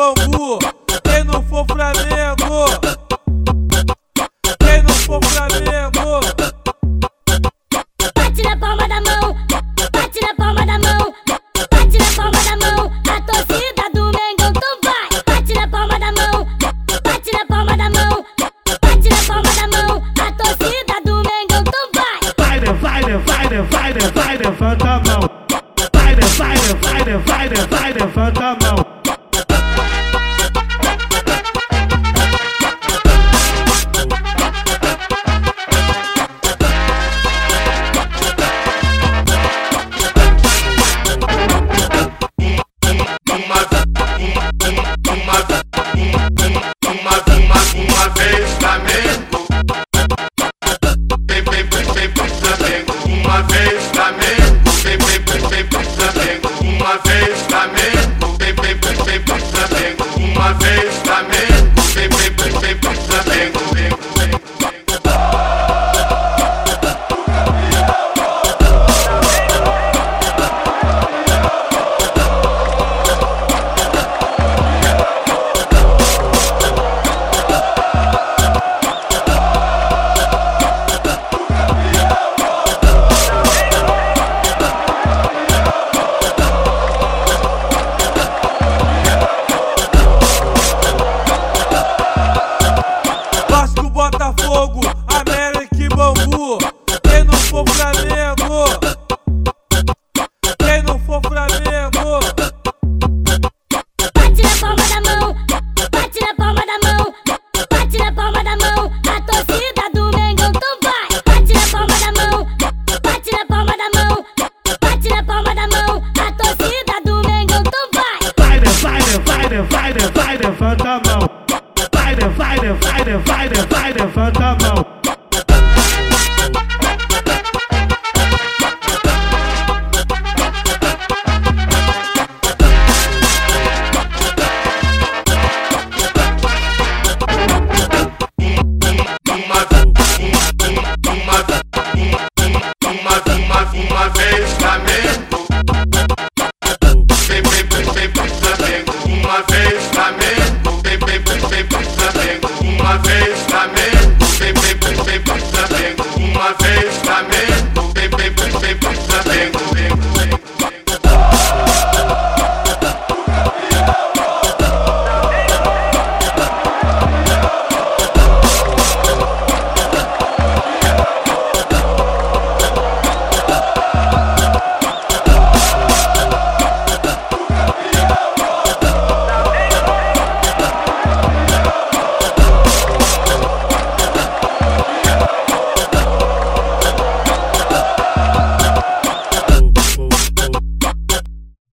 bambu. Quem não for Flamengo. Quem não for Flamengo. Bate na palma da mão. Bate na palma da mão. Bate na palma da mão. A torcida do Mengão, então vai. Bate na palma da mão. Bate na palma da mão. Bate na palma da mão. A torcida do Mengão, então vai. Vai, vai, vai, vai, vai, vai, levanta a mão. Vai, vai, vai, vai, vai, levanta a mão. vai, vai, levanta a mão. Vai, vai, vai, vai, vai, levanta a mão. uma vez.